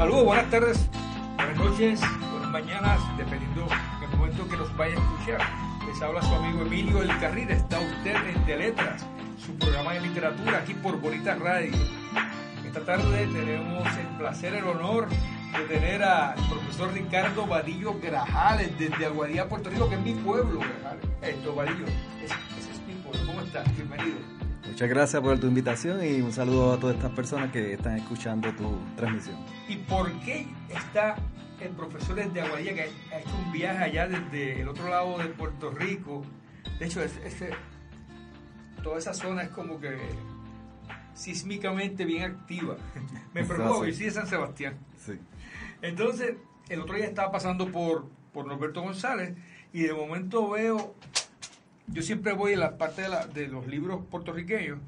Saludos, buenas tardes, buenas noches, buenas mañanas, dependiendo del momento que nos vaya a escuchar. Les habla su amigo Emilio El Carril, está usted en Teletras, su programa de literatura aquí por Bonita Radio. Esta tarde tenemos el placer, el honor de tener al profesor Ricardo Vadillo Grajales desde Aguadilla, Puerto Rico, que es mi pueblo, Grajales. Esto, Vadillo, ese, ese es mi pueblo. ¿Cómo estás? Bienvenido. Muchas gracias por tu invitación y un saludo a todas estas personas que están escuchando tu transmisión. ¿Y por qué está el profesor desde Aguadilla que ha hecho un viaje allá desde el otro lado de Puerto Rico? De hecho, ese, toda esa zona es como que sísmicamente bien activa. Me preocupa sí. de San Sebastián. Sí. Entonces, el otro día estaba pasando por, por Norberto González y de momento veo yo siempre voy en la parte de, la, de, los libros puertorriqueños.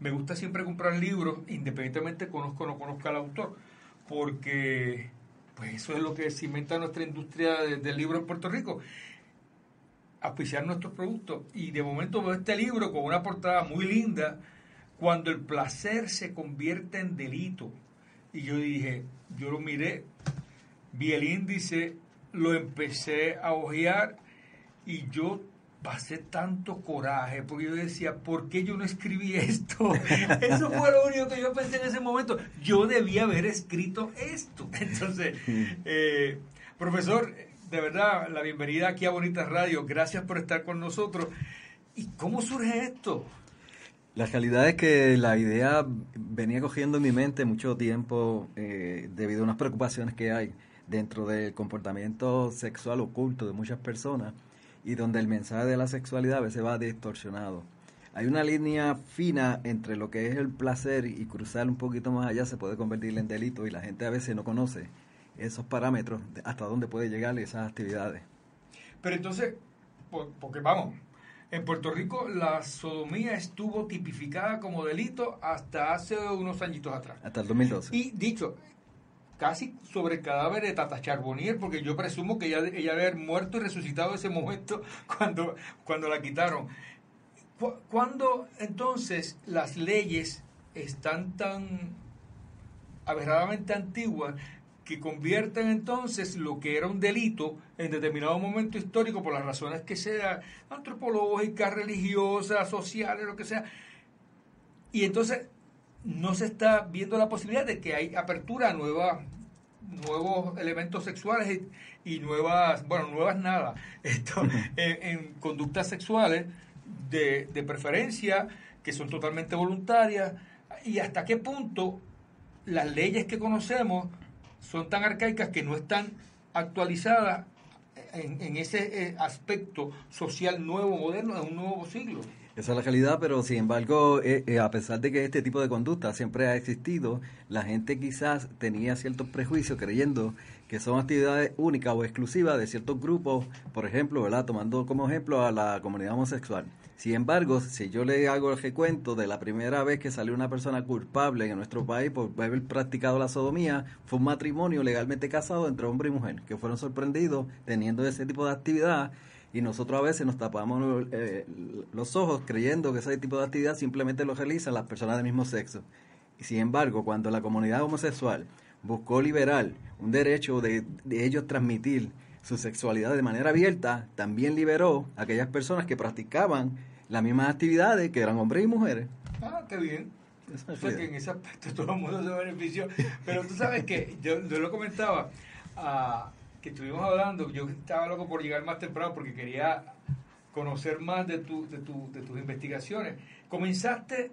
Me gusta siempre comprar libros, independientemente conozco o no conozca al autor, porque pues eso es lo que cimenta nuestra industria del de libro en Puerto Rico. Auspiciar nuestros productos. Y de momento veo este libro con una portada muy linda, cuando el placer se convierte en delito. Y yo dije, yo lo miré, vi el índice, lo empecé a ojear y yo pasé tanto coraje porque yo decía, ¿por qué yo no escribí esto? Eso fue lo único que yo pensé en ese momento. Yo debía haber escrito esto. Entonces, eh, profesor, de verdad, la bienvenida aquí a Bonita Radio. Gracias por estar con nosotros. ¿Y cómo surge esto? La realidad es que la idea venía cogiendo en mi mente mucho tiempo eh, debido a unas preocupaciones que hay dentro del comportamiento sexual oculto de muchas personas y donde el mensaje de la sexualidad a veces va distorsionado. Hay una línea fina entre lo que es el placer y cruzar un poquito más allá se puede convertir en delito y la gente a veces no conoce esos parámetros de hasta dónde puede llegar esas actividades. Pero entonces, porque vamos, en Puerto Rico la sodomía estuvo tipificada como delito hasta hace unos añitos atrás. Hasta el 2012. Y dicho, casi sobre el cadáver de Tata Charbonnier, porque yo presumo que ella, ella muerto y resucitado ese momento cuando, cuando la quitaron. Cuando entonces las leyes están tan aberradamente antiguas que convierten entonces lo que era un delito en determinado momento histórico por las razones que sea, antropológicas, religiosas, sociales, lo que sea. Y entonces no se está viendo la posibilidad de que hay apertura a nuevas nuevos elementos sexuales y, nuevas, bueno, nuevas nada, esto, en, conductas sexuales de, de preferencia que son totalmente voluntarias. Y hasta qué punto las leyes que conocemos son tan arcaicas que no están actualizadas en, ese eh, aspecto social nuevo, moderno, de un nuevo siglo. Esa es la realidad, pero sin embargo, eh, eh, a pesar de que este tipo de conducta siempre ha existido, la gente quizás tenía ciertos prejuicios creyendo que son actividades únicas o exclusivas de ciertos grupos, por ejemplo, ¿verdad? tomando como ejemplo a la comunidad homosexual. Sin embargo, si yo le hago el recuento de la primera vez que salió una persona culpable en nuestro país por haber practicado la sodomía, fue un matrimonio legalmente casado entre hombre y mujer, que fueron sorprendidos teniendo ese tipo de actividad y nosotros a veces nos tapamos eh, los ojos creyendo que ese tipo de actividad simplemente lo realizan las personas del mismo sexo. Y sin embargo, cuando la comunidad homosexual buscó liberar un derecho de, ellos transmitir su sexualidad de manera abierta, también liberó a aquellas personas que practicaban las mismas actividades que eran hombres y mujeres. Ah, qué bien. O sea que en ese aspecto todo el mundo se benefició. Pero tú sabes que yo, yo lo comentaba, a que estuvimos hablando, yo estaba loco por llegar más temprano porque quería conocer más de, tu, de, tu, de tus investigaciones. Comenzaste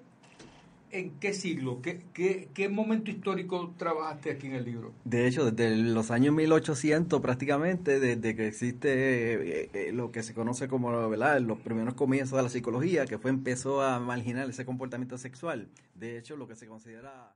en qué siglo, ¿Qué, qué, qué, momento histórico trabajaste aquí en el libro? De hecho, desde los años 1800 prácticamente, desde que existe eh, eh, lo que se conoce como ¿verdad? los primeros comienzos de la psicología, que fue empezó a marginar ese comportamiento sexual. De hecho, lo que se considera...